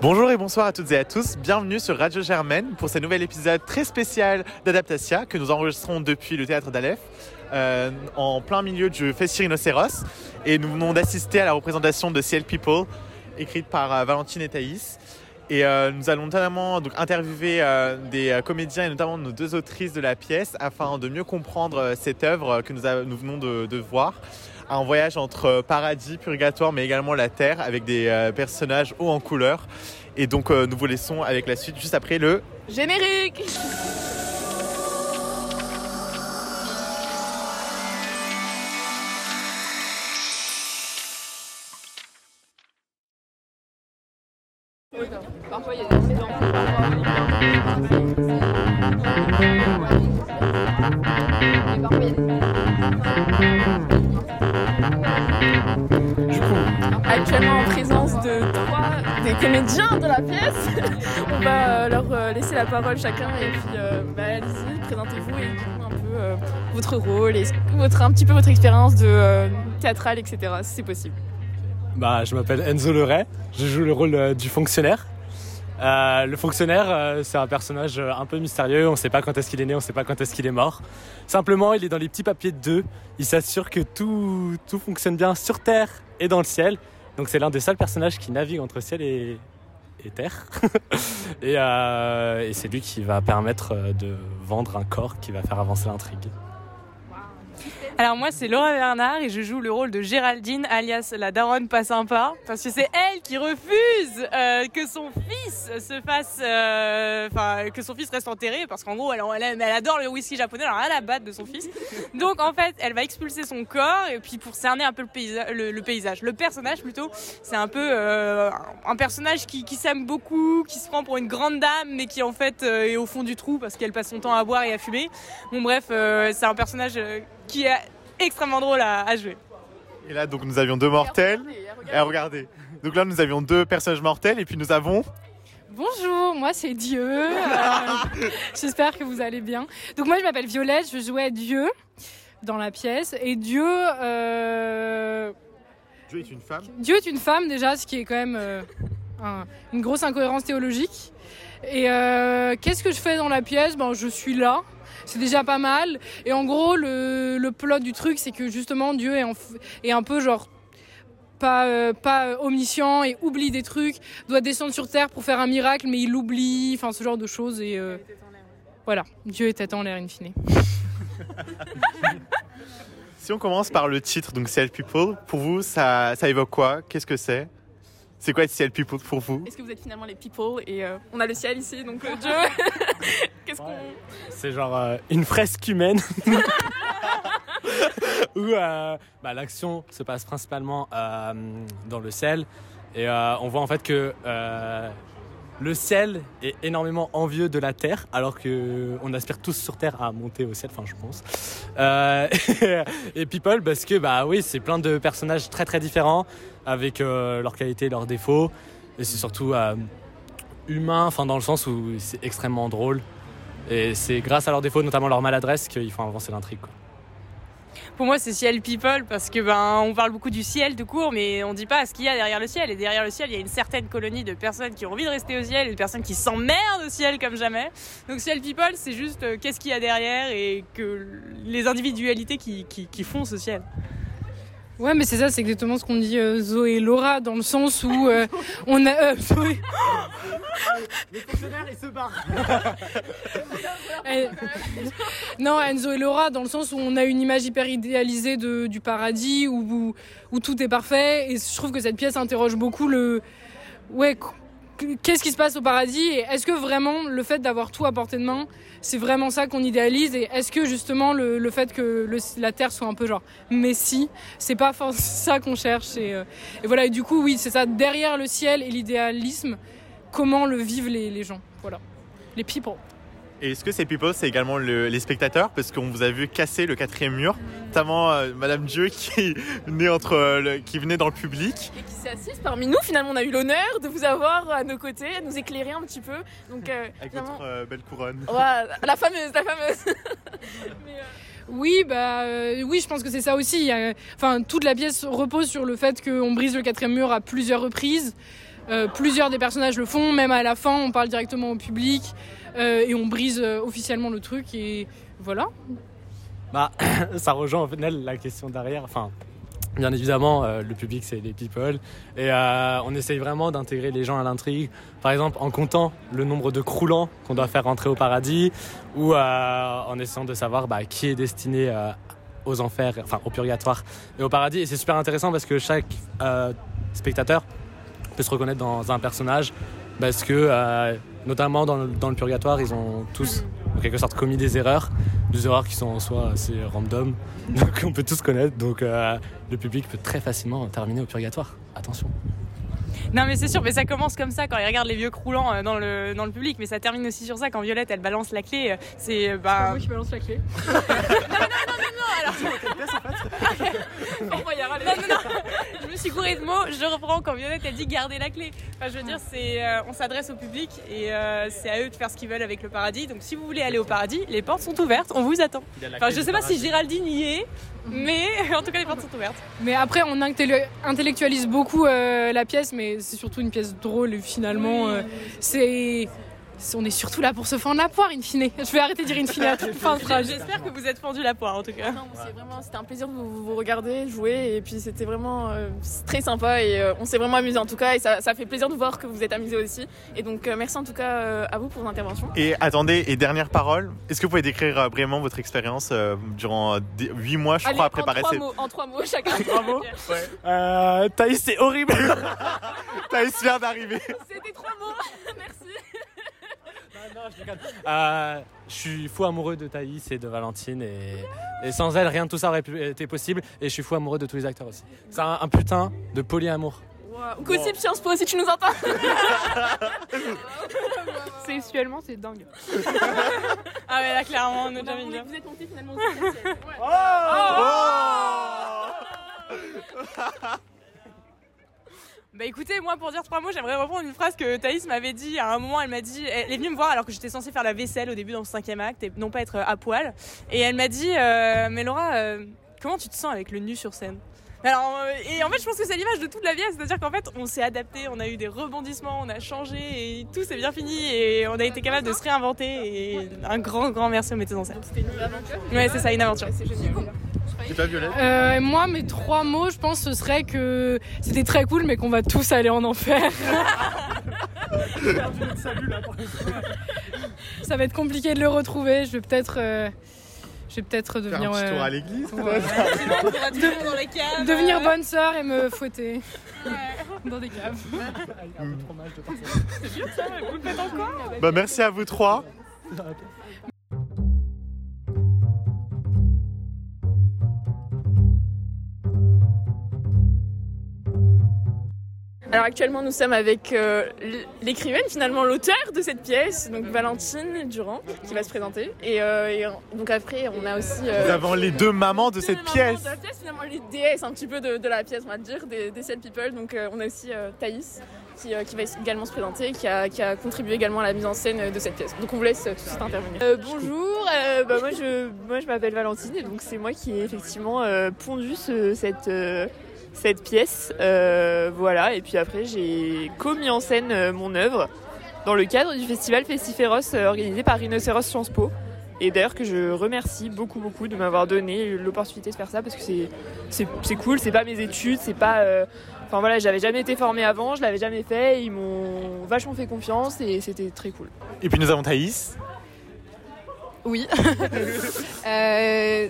Bonjour et bonsoir à toutes et à tous, bienvenue sur Radio Germaine pour ce nouvel épisode très spécial d'Adaptatia que nous enregistrons depuis le théâtre d'Aleph euh, en plein milieu du Festival Rhinocéros. Et nous venons d'assister à la représentation de Ciel People écrite par euh, Valentine et Thaïs. Et euh, nous allons notamment interviewer des comédiens et notamment nos deux autrices de la pièce afin de mieux comprendre cette œuvre que nous, nous venons de voir. Un voyage entre paradis, purgatoire, mais également la terre avec des euh, personnages hauts en couleur. Et donc euh, nous vous laissons avec la suite juste après le Générique Parfois il y a des comédiens de la pièce, on va euh, leur euh, laisser la parole chacun et puis euh, bah, allez-y, présentez-vous et dites-nous un peu votre rôle et votre, un petit peu votre expérience de théâtrale, etc. si c'est possible. Bah, je m'appelle Enzo Leray, je joue le rôle du fonctionnaire. Le fonctionnaire, c'est un personnage un peu mystérieux, on ne sait pas quand est-ce qu'il est né, on ne sait pas quand est-ce qu'il est mort. Simplement, il est dans les petits papiers de deux, il s'assure que tout, tout fonctionne bien sur Terre et dans le ciel. Donc c'est l'un des seuls personnages qui navigue entre ciel et, Terre. et euh, et c'est lui qui va permettre euh, de vendre un corps qui va faire avancer l'intrigue. Alors moi c'est Laura Bernard et je joue le rôle de Géraldine alias la daronne pas sympa parce que c'est elle qui refuse euh, que son fils se fasse euh, enfin que son fils reste enterré parce qu'en gros elle, elle, adore le whisky japonais alors elle a battre de son fils. Donc en fait elle va expulser son corps et puis pour cerner un peu le, le, paysage. Le personnage plutôt c'est un peu euh, un personnage qui, qui s'aime beaucoup qui se prend pour une grande dame mais qui en fait est au fond du trou parce qu'elle passe son temps à boire et à fumer. Bon bref c'est un personnage qui est extrêmement drôle à, à jouer. Et là donc nous avions deux mortels. Et regardez. Donc là nous avions deux personnages mortels et puis nous avons Bonjour, moi c'est Dieu. Euh, J'espère que vous allez bien. Donc moi je m'appelle Violette, je jouais Dieu dans la pièce et Dieu euh, Dieu est une femme. Dieu est une femme déjà, ce qui est quand même euh, un- une grosse incohérence théologique. Et euh, qu'est-ce que je fais dans la pièce? Ben je suis là. C'est déjà pas mal. Et en gros, le, le plot du truc, c'est que justement Dieu est, en est un peu genre pas, euh, pas omniscient et oublie des trucs, doit descendre sur terre pour faire un miracle, mais il l'oublie, enfin ce genre de choses. Et euh, voilà, Dieu tête en l'air in fine. Si on commence par le titre, donc Ciel People, pour vous ça, ça évoque quoi? Qu'est-ce que c'est? C'est quoi être Ciel People pour vous Est-ce que vous êtes finalement les people Et euh, on a le ciel ici, donc euh, Dieu. Qu'est-ce qu'on. C'est genre euh, une fresque humaine où euh, bah, l'action se passe principalement euh, dans le ciel et euh, on voit en fait que euh, le ciel est énormément envieux de la terre alors que on aspire tous sur terre à monter au ciel, enfin je pense. Euh, et people parce que bah oui c'est plein de personnages très très différents avec euh, leurs qualités, leurs défauts et c'est surtout euh, humain, enfin dans le sens où c'est extrêmement drôle. Et c'est grâce à leurs défauts, notamment leur maladresse, qu'ils font avancer l'intrigue. Pour moi, c'est ciel people parce que ben on parle beaucoup du ciel tout court, mais on dit pas ce qu'il y a derrière le ciel. Et derrière le ciel, il y a une certaine colonie de personnes qui ont envie de rester au ciel et de personnes qui s'emmerdent au ciel comme jamais. Donc ciel people, c'est juste euh, qu'est-ce qu'il y a derrière et que les individualités qui, font ce ciel. Ouais, mais c'est ça, c'est exactement ce qu'on dit euh, Zoé et Laura, dans le sens où euh, on a. euh, Zoé. Les fonctionnaires, ils se barrent Eh, non, Enzo et Laura, dans le sens où on a une image hyper idéalisée de, du paradis, où, où, où tout est parfait. Et je trouve que cette pièce interroge beaucoup le. Ouais, qu'est-ce qui se passe au paradis Et est-ce que vraiment le fait d'avoir tout à portée de main, c'est vraiment ça qu'on idéalise Et est-ce que justement le, fait que la Terre soit un peu genre Messie, c'est pas ça qu'on cherche et, euh, et voilà, et du coup, oui, c'est ça, derrière le ciel et l'idéalisme, comment le vivent les, les gens. Voilà. Les people. Et est-ce que ces people, c'est également le- les spectateurs? Parce qu'on vous a vu casser le quatrième mur, notamment euh, Madame Dieu qui, venait entre, euh, le- qui venait dans le public. et qui s'est assise parmi nous. Finalement, on a eu l'honneur de vous avoir à nos côtés, à nous éclairer un petit peu. Donc, euh, Avec finalement- votre euh, belle couronne. Ouais, la fameuse, la fameuse. Oui, bah euh, oui, je pense que c'est ça aussi. Enfin, toute la pièce repose sur le fait qu'on brise le quatrième mur à plusieurs reprises. Euh, plusieurs des personnages le font, même à la fin, on parle directement au public euh, et on brise euh, officiellement le truc et voilà. Bah, ça rejoint en fait la question derrière. Bien évidemment, le public c'est les people et on essaye vraiment d'intégrer les gens à l'intrigue. Par exemple, en comptant le nombre de croulants qu'on doit faire rentrer au paradis ou en essayant de savoir bah, qui est destiné aux enfers, enfin au purgatoire et au paradis. Et c'est super intéressant parce que chaque spectateur peut se reconnaître dans un personnage parce que, euh, notamment dans le, dans le purgatoire, ils ont tous en quelque sorte commis des erreurs, des erreurs qui sont en soi assez random, donc on peut tous connaître. Donc euh, le public peut très facilement terminer au purgatoire. Attention. Non mais c'est sûr, mais ça commence comme ça quand ils regardent les vieux croulants euh, dans le, dans le public, mais ça termine aussi sur ça quand Violette elle balance la clé. C'est bah. Moi qui balance la clé. Non, non, non, je me suis courée de mots, je reprends quand Violette elle dit garder la clé. Enfin, je veux dire, c'est, euh, on s'adresse au public et euh, c'est à eux de faire ce qu'ils veulent avec le paradis. Donc si vous voulez aller au paradis, les portes sont ouvertes, on vous attend. Enfin, je sais pas si Géraldine y est, mais en tout cas les portes sont ouvertes. Mais après, on intellectualise beaucoup euh, la pièce, mais c'est surtout une pièce drôle et finalement, euh, c'est. On est surtout là pour se fendre la poire, in fine. Je vais arrêter de dire in fine à toute fin de phrase. J'espère que vous êtes fendu la poire en tout cas. Non, c'est vraiment, c'était un plaisir de vous, vous regarder jouer et puis c'était vraiment euh, très sympa et euh, on s'est vraiment amusé en tout cas et ça, ça fait plaisir de voir que vous êtes amusés aussi et donc euh, merci en tout cas euh, à vous pour l'intervention. Et attendez, et dernière parole, est-ce que vous pouvez décrire euh, brièvement votre expérience euh, durant 8 mois, je Allez, crois, à en préparer trois ces... mots, en trois mots chacun. Bravo. Euh, Thaïs, c'est horrible. Thaïs vient d'arriver. C'était trois mots. merci. Euh, je suis fou amoureux de Thaïs et de Valentine et, et sans elle, rien de tout ça aurait pu, été possible. Et je suis fou amoureux de tous les acteurs aussi. C'est un, un putain de polyamour. Gossip Sciences Po si tu nous entends. Sexuellement, c'est dingue. Ah ouais là clairement, on est déjà vous, mis vous êtes monté finalement aussi. merci. Bah écoutez, moi pour dire trois mots, j'aimerais reprendre une phrase que Thaïs m'avait dit à un moment. Elle m'a dit, elle est venue me voir alors que j'étais censée faire la vaisselle au début dans le cinquième acte et non pas être à poil. Et elle m'a dit, euh, mais Laura, euh, comment tu te sens avec le nu sur scène? Alors, euh, et en fait, je pense que c'est l'image de toute la pièce, c'est-à-dire qu'en fait, on s'est adapté, on a eu des rebondissements, on a changé et tout s'est bien fini et on a été capable de se réinventer. Et un grand, grand merci aux metteurs en scène. C'était une aventure. Ouais, c'est ça, une aventure. C'est génial. Violette Euh, moi, mes trois mots, je pense, ce serait que c'était très cool, mais qu'on va tous aller en enfer. Ça va être compliqué de le retrouver. Je vais peut-être, euh, je vais peut-être Faire un devenir, petit tour euh, à l'église ouais, dans les caves. devenir bonne sœur et me fouetter. Dans des caves. Vous le faites encore? Bah, merci à vous trois. Alors actuellement nous sommes avec euh, l'écrivaine finalement l'auteur de cette pièce donc Valentine Durand qui va se présenter et, euh, et, donc après on a aussi euh, Nous avons les deux mamans de cette les mamans pièce. de la pièce finalement les déesses un petit peu de, de la pièce on va dire des, des People donc euh, on a aussi euh, Thaïs qui, euh, qui va également se présenter qui a, qui a contribué également à la mise en scène de cette pièce donc on vous laisse tout de suite intervenir. Euh, bonjour, euh, bah, moi je, moi, je m'appelle Valentine et donc c'est moi qui ai effectivement euh, pondu ce- cette, euh, cette pièce. Euh, voilà, et puis après j'ai commis en scène euh, mon œuvre dans le cadre du festival Festiféros euh, organisé par Rhinocéros Sciences Po. Et d'ailleurs que je remercie beaucoup beaucoup de m'avoir donné l'opportunité de faire ça parce que c'est, c'est, c'est cool, c'est pas mes études, c'est pas... euh, Enfin voilà, j'avais jamais été formée avant, je l'avais jamais fait, ils m'ont vachement fait confiance et c'était très cool. Et puis nous avons Thaïs. Oui. Euh,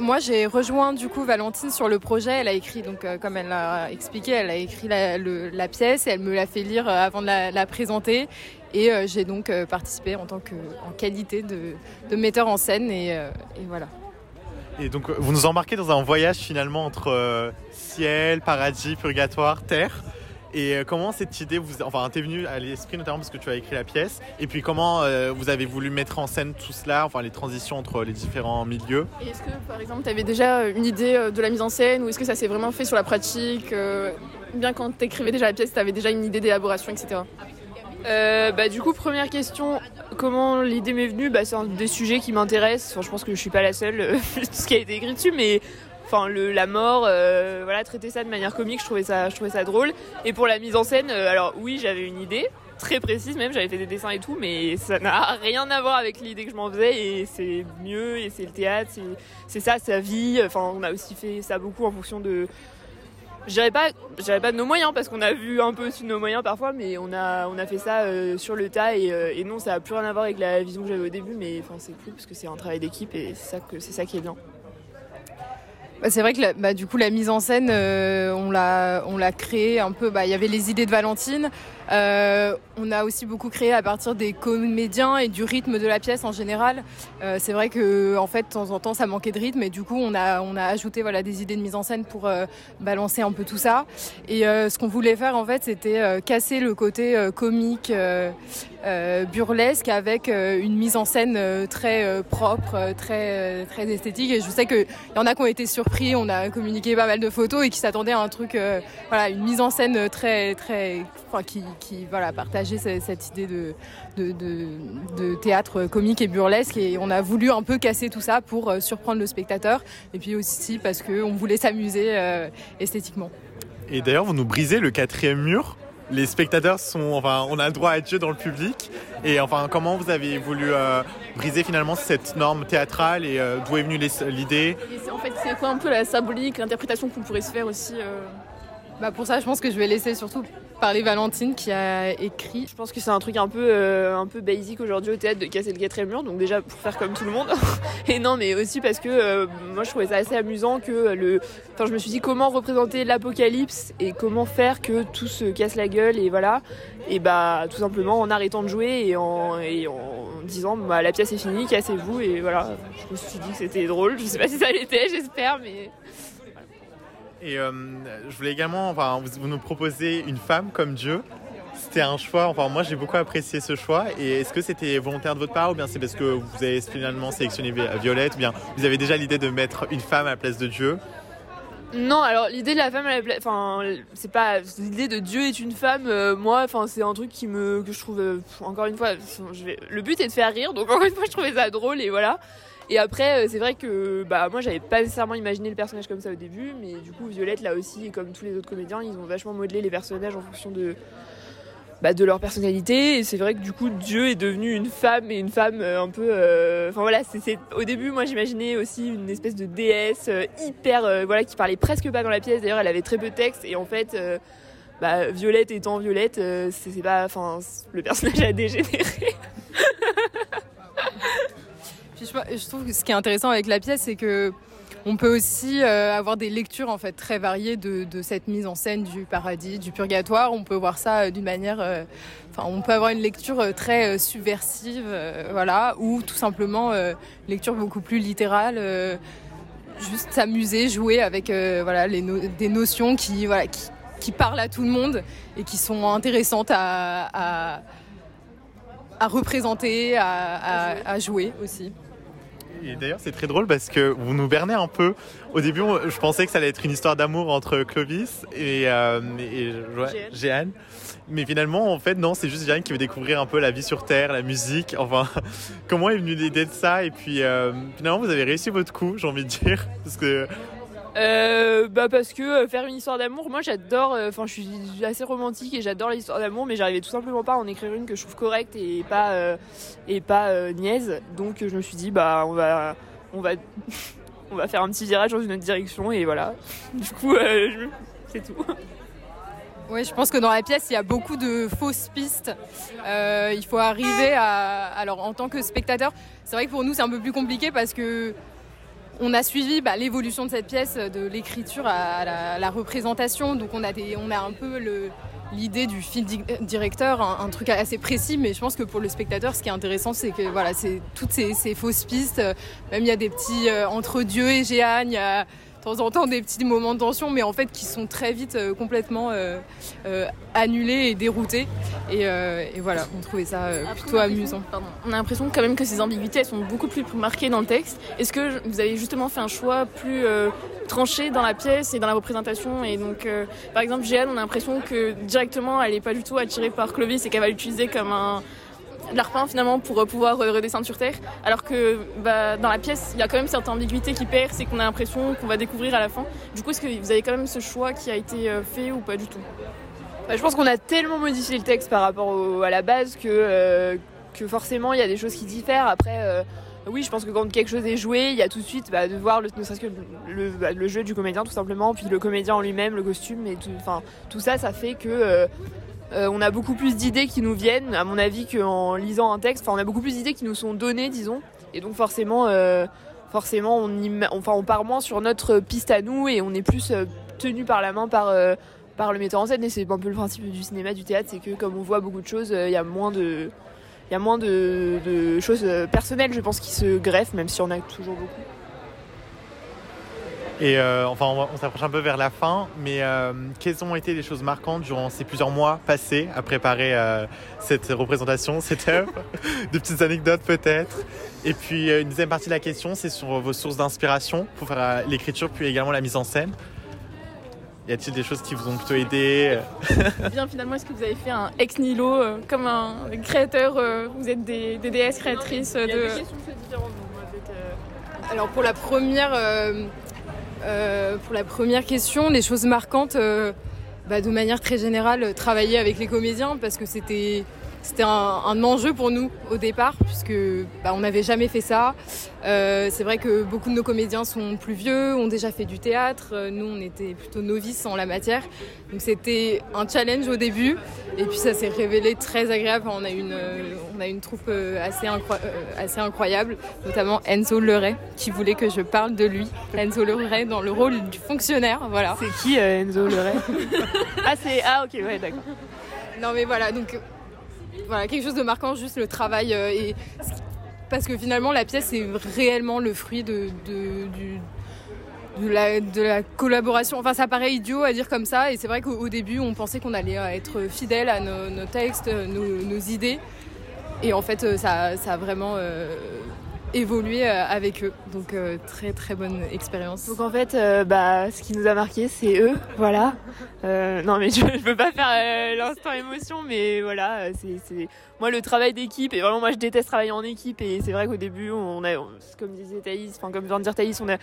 moi, j'ai rejoint du coup Valentine sur le projet. Elle a écrit, donc euh, comme elle l'a expliqué, elle a écrit la, pièce et elle me l'a fait lire euh, avant de la, présenter. Et euh, j'ai donc participé en tant que en qualité de, metteur en scène et, et voilà. Et donc vous nous embarquez dans un voyage finalement entre ciel, paradis, purgatoire, terre. Et euh, comment cette idée vous, enfin, t'es venue à l'esprit notamment parce que tu as écrit la pièce. Et puis comment euh, vous avez voulu mettre en scène tout cela, enfin les transitions entre les différents milieux? Et est-ce que par exemple tu avais déjà une idée euh, de la mise en scène ou est-ce que ça s'est vraiment fait sur la pratique euh, Bien quand tu écrivais déjà la pièce, tu avais déjà une idée d'élaboration, etc. Euh, bah, du coup, première question, comment l'idée m'est venue? Bah, C'est un des sujets qui m'intéressent. Enfin, je pense que je suis pas la seule, euh, vu tout ce qui a été écrit dessus, mais enfin la mort, voilà, traiter ça de manière comique, je trouvais ça, drôle. Et pour la mise en scène, alors oui, j'avais une idée très précise même, j'avais fait des dessins et tout, mais ça n'a rien à voir avec l'idée que je m'en faisais et c'est mieux et c'est le théâtre, c'est ça sa vie. Enfin, on a aussi fait ça beaucoup en fonction de je dirais pas, pas de nos moyens parce qu'on a vu un peu aussi de nos moyens parfois, mais on a, on a fait ça euh, sur le tas euh, et, non, ça a plus rien à voir avec la vision que j'avais au début, mais enfin c'est cool parce que c'est un travail d'équipe et c'est ça que c'est ça qui est bien. Bah, c'est vrai que bah, du coup la mise en scène, euh, on l'a on l'a créé un peu. Bah, il y avait les idées de Valentine. Euh, on a aussi beaucoup créé à partir des comédiens et du rythme de la pièce en général. Euh, c'est vrai que en fait de temps en temps ça manquait de rythme et du coup on a on a ajouté voilà des idées de mise en scène pour balancer un peu tout ça. Et ce qu'on voulait faire en fait c'était casser le côté comique. burlesque avec une mise en scène très propre, très très esthétique. Et je sais qu'il y en a qui ont été surpris on a communiqué pas mal de photos et qui s'attendaient à un truc, euh, voilà, une mise en scène très, très, enfin, qui, qui, voilà, partageait cette, idée de, de, théâtre comique et burlesque. Et on a voulu un peu casser tout ça pour euh, surprendre le spectateur. Et puis aussi parce qu'on voulait s'amuser euh, esthétiquement. Et d'ailleurs, vous nous brisez le quatrième mur les spectateurs sont, enfin, on a le droit à Dieu dans le public. Et enfin, comment vous avez voulu euh, briser finalement cette norme théâtrale et euh, d'où est venue l'idée? En fait, c'est quoi un peu la symbolique, l'interprétation qu'on pourrait se faire aussi euh? Bah Pour ça, je pense que je vais laisser surtout parler Valentine qui a écrit. Je pense que c'est un truc un peu, euh, un peu basique aujourd'hui au théâtre de casser le quatrième mur, donc déjà pour faire comme tout le monde. et non, mais aussi parce que euh, moi je trouvais ça assez amusant que le. Enfin, je me suis dit comment représenter l'apocalypse et comment faire que tout se casse la gueule et voilà. Et bah tout simplement en arrêtant de jouer et en, et en disant bah la pièce est finie, cassez-vous et voilà. Je me suis dit que c'était drôle. Je sais pas si ça l'était, j'espère, mais. Et euh, je voulais également, enfin, vous, nous proposez une femme comme Dieu. C'était un choix, enfin moi j'ai beaucoup apprécié ce choix. Et est-ce que c'était volontaire de votre part ou bien c'est parce que vous avez finalement sélectionné Violette ou bien vous avez déjà l'idée de mettre une femme à la place de Dieu non, alors l'idée de la femme, enfin, c'est pas l'idée de Dieu est une femme. Euh, moi, enfin, c'est un truc qui me que je trouve euh, encore une fois. Le but est de faire rire, donc encore une fois, je trouvais ça drôle et voilà. Et après, euh, c'est vrai que bah, moi, j'avais pas nécessairement imaginé le personnage comme ça au début, mais du coup, Violette, là aussi, comme tous les autres comédiens, ils ont vachement modelé les personnages en fonction de, bah, de leur personnalité. Et c'est vrai que du coup, Dieu est devenu une femme et une femme euh, un peu. Euh, enfin voilà, au début, moi, j'imaginais aussi une espèce de déesse hyper. voilà, qui parlait presque pas dans la pièce. D'ailleurs, elle avait très peu de texte. Et en fait. Bah, Violette étant Violette, c'est pas, enfin, le personnage a dégénéré. je, trouve que ce qui est intéressant avec la pièce, c'est que on peut aussi euh, avoir des lectures en fait très variées de, cette mise en scène du paradis, du purgatoire. On peut voir ça euh, d'une manière, euh, enfin, on peut avoir une lecture très subversive, voilà, ou tout simplement une lecture beaucoup plus littérale, juste s'amuser, jouer avec voilà des notions qui voilà qui, parlent à tout le monde et qui sont intéressantes à, à, représenter, à jouer aussi. Et d'ailleurs, c'est très drôle parce que vous nous bernez un peu. Au début, je pensais que ça allait être une histoire d'amour entre Clovis et, euh, Jeanne. Mais finalement, en fait, non, c'est juste Jeanne qui veut découvrir un peu la vie sur Terre, la musique. Enfin, comment est venue l'idée de ça Et puis, euh, finalement, vous avez réussi votre coup, j'ai envie de dire. Parce que euh, bah parce que euh, faire une histoire d'amour, moi j'adore, euh, enfin je suis assez romantique et j'adore l'histoire d'amour, mais j'arrivais tout simplement pas à en écrire une que je trouve correcte et pas et pas niaise. Donc je me suis dit bah on va on va on va faire un petit virage dans une autre direction et voilà. Du coup c'est tout. Oui, je pense que dans la pièce, il y a beaucoup de fausses pistes. il faut arriver à. Alors, en tant que spectateur, c'est vrai que pour nous, c'est un peu plus compliqué parce que on a suivi bah, l'évolution de cette pièce, de l'écriture à la, représentation. Donc on a, un peu l'idée du film directeur, un, truc assez précis, mais je pense que pour le spectateur, ce qui est intéressant, c'est que voilà, c'est toutes ces, fausses pistes. Même il y a des petits euh, entre Dieu et a de temps en temps des petits moments de tension, mais en fait qui sont très vite euh, complètement euh, euh, annulés et déroutés. Et, voilà, on trouvait ça plutôt amusant. On a l'impression quand même que ces ambiguïtés elles sont beaucoup plus marquées dans le texte. Est-ce que vous avez justement fait un choix plus tranché dans la pièce et dans la représentation Et donc, par exemple, Jeanne, on a l'impression que directement elle n'est pas du tout attirée par Clovis et qu'elle va l'utiliser comme un de l'arpin finalement pour pouvoir redescendre sur Terre. Alors que bah, dans la pièce, il y a quand même certaines ambiguïtés qui percent et qu'on a l'impression qu'on va découvrir à la fin. Du coup, est-ce que vous avez quand même ce choix qui a été fait ou pas du tout? Bah, Je pense qu'on a tellement modifié le texte par rapport à la base que, que forcément il y a des choses qui diffèrent. Après, oui, je pense que quand quelque chose est joué, il y a tout de suite bah, de voir le, ne serait-ce que le, jeu du comédien tout simplement, puis le comédien en lui-même, le costume, et tout, tout ça, ça fait que euh, euh, on a beaucoup plus d'idées qui nous viennent, à mon avis, qu'en lisant un texte. Enfin, on a beaucoup plus d'idées qui nous sont données, disons, et donc forcément, euh, forcément, on, enfin, on part moins sur notre piste à nous et on est plus tenu par la main par le metteur en scène. Et c'est un peu le principe du cinéma, du théâtre, c'est que comme on voit beaucoup de choses, il y a moins de, choses personnelles, je pense, qui se greffent, même si on a toujours beaucoup. Et euh, enfin, on, s'approche un peu vers la fin, mais euh, quelles ont été les choses marquantes durant ces plusieurs mois passés à préparer euh, cette représentation, cette œuvre Des petites anecdotes peut-être. Et puis une deuxième partie de la question, c'est sur vos sources d'inspiration pour faire l'écriture, puis également la mise en scène. Y a-t-il des choses qui vous ont plutôt aidé Bien, finalement, est-ce que vous avez fait un ex nihilo euh, comme un créateur euh, Vous êtes des, DS créatrices de. Alors pour la première, pour la première question, les choses marquantes, bah, de manière très générale, travailler avec les comédiens parce que c'était c'était un, enjeu pour nous au départ, puisque bah, on n'avait jamais fait ça. Euh, c'est vrai que beaucoup de nos comédiens sont plus vieux, ont déjà fait du théâtre. Euh, nous, on était plutôt novices en la matière. Donc c'était un challenge au début. Et puis ça s'est révélé très agréable. On a une, euh, on a une troupe assez, assez incroyable, notamment Enzo Leray, qui voulait que je parle de lui. Enzo Leray dans le rôle du fonctionnaire. Voilà. C'est qui Enzo Leray Ah, c'est. Ah, ok, ouais, d'accord. Non, mais voilà, donc voilà, quelque chose de marquant, juste le travail. Euh, et, parce que finalement, la pièce est réellement le fruit de, de, la, collaboration. Enfin, ça paraît idiot à dire comme ça. Et c'est vrai qu'au début, on pensait qu'on allait être fidèle à nos, textes, nos, idées. Et en fait, ça, ça a vraiment évoluer euh, avec eux. Donc euh, très très bonne expérience. Donc en fait, euh, bah, ce qui nous a marqué, c'est eux, voilà. non mais je, je veux pas faire l'instant émotion, mais voilà, c'est moi le travail d'équipe et vraiment moi je déteste travailler en équipe et c'est vrai qu'au début on a, comme disait Thaïs, enfin comme vient de dire Thaïs, on a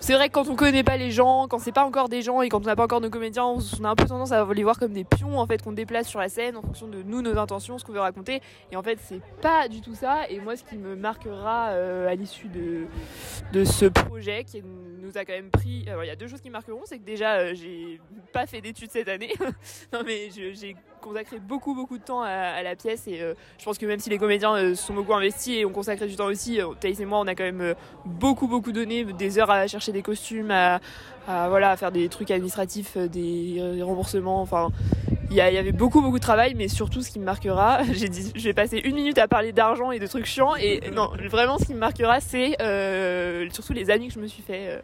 c'est vrai que quand on connaît pas les gens, quand c'est pas encore des gens et quand on n'a pas encore nos comédiens, on a un peu tendance à les voir comme des pions en fait qu'on déplace sur la scène en fonction de nous, nos intentions, ce qu'on veut raconter. Et en fait, c'est pas du tout ça. Et moi, ce qui me marquera euh, à l'issue de, de ce projet qui nous a quand même pris. Alors, il y a deux choses qui marqueront, c'est que déjà, euh, j'ai pas fait d'études cette année. non, mais j'ai consacré beaucoup beaucoup de temps à, la pièce et euh, je pense que même si les comédiens sont beaucoup investis et ont consacré du temps aussi, Thaïs et moi, on a quand même beaucoup beaucoup donné des heures à chercher des costumes, à, voilà, à faire des trucs administratifs, euh, des, remboursements. Enfin, il y, avait beaucoup beaucoup de travail, mais surtout ce qui me marquera, j'ai dit, je vais passer une minute à parler d'argent et de trucs chiants. Et non, vraiment, ce qui me marquera, c'est euh, surtout les amis que je me suis fait.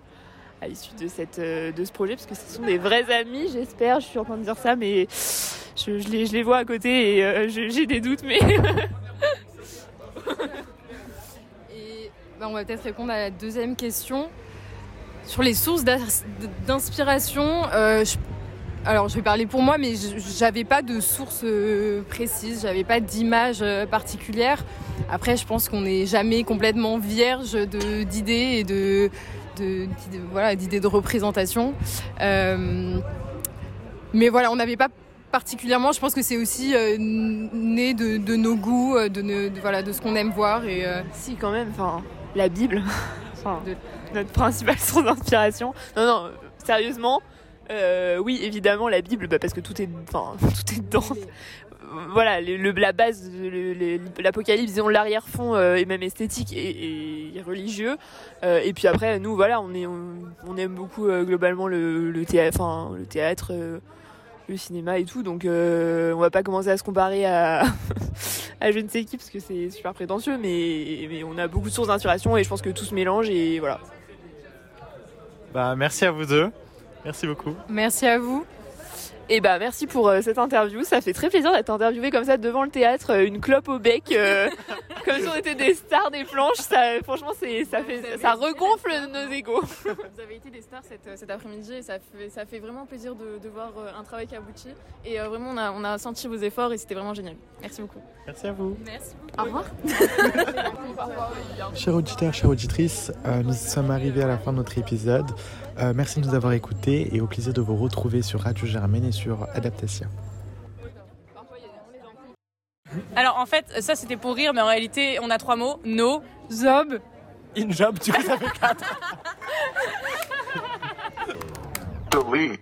Euh, à l'issue de, cette, de ce projet, parce que ce sont des vrais amis, j'espère. Je suis en train de dire ça, mais je, les, je les, vois à côté et j'ai des doutes, mais. bah, on va peut-être répondre à la deuxième question. Sur les sources d'inspiration, euh, alors je vais parler pour moi, mais j'avais pas de source euh, précise, j'avais pas d'image euh, particulière. Après, je pense qu'on n'est jamais complètement vierge d'idées et de, de, voilà d'idées de représentation. mais voilà, on n'avait pas particulièrement. Je pense que c'est aussi né de, nos goûts, de, voilà, de ce qu'on aime voir. Et, Si, quand même, enfin, la Bible. notre principale source d'inspiration. Non, non, sérieusement, euh, oui, évidemment, la Bible, bah, parce que tout est, tout est dedans. Voilà, le, la base, l'Apocalypse, disons l'arrière-fond euh, est même esthétique et, religieux. Euh, et puis après, nous, voilà, on, est, on, aime beaucoup globalement le, le, théâtre, enfin, le théâtre le cinéma et tout. Donc on va pas commencer à se comparer à, à je ne sais qui parce que c'est super prétentieux, mais, mais on a beaucoup de sources d'inspiration et je pense que tout se mélange et voilà. Bah, merci à vous deux. Merci beaucoup. Merci à vous. Et bah merci pour euh, cette interview. Ça fait très plaisir d'être interviewé comme ça devant le théâtre, euh, une clope au bec, euh, comme si on était des stars des planches. Ça, franchement, c'est ça fait ça regonfle nos égaux. Vous avez été des stars cet, cet après-midi et ça fait, ça fait vraiment plaisir de, de voir un travail qui aboutit. Et euh, vraiment, on a, on a senti vos efforts et c'était vraiment génial. Merci beaucoup. Merci à vous. Au revoir. Chers auditeurs, chères auditrices, euh, nous sommes arrivés à la fin de notre épisode. Euh, merci de nous avoir écoutés et au plaisir de vous retrouver sur Radio Germaine et sur Adaptatia. Alors en fait, ça c'était pour rire, mais en réalité, on a trois mots no, zob. In job, du coup, ça fait 4. Delete.